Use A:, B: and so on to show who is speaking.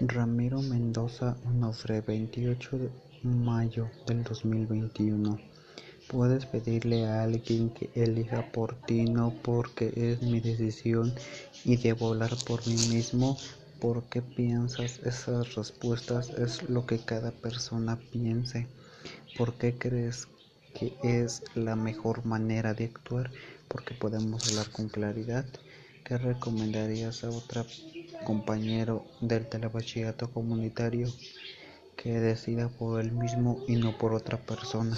A: Ramiro Mendoza Onofre, veintiocho de mayo del dos mil veintiuno. Puedes pedirle a alguien que elija por ti, no porque es mi decisión y debo hablar por mí mismo. ¿Por qué piensas esas respuestas? Es lo que cada persona piense. ¿Por qué crees que es la mejor manera de actuar? Porque podemos hablar con claridad. ¿Qué recomendarías a otro compañero del telebachillerato comunitario que decida por él mismo y no por otra persona?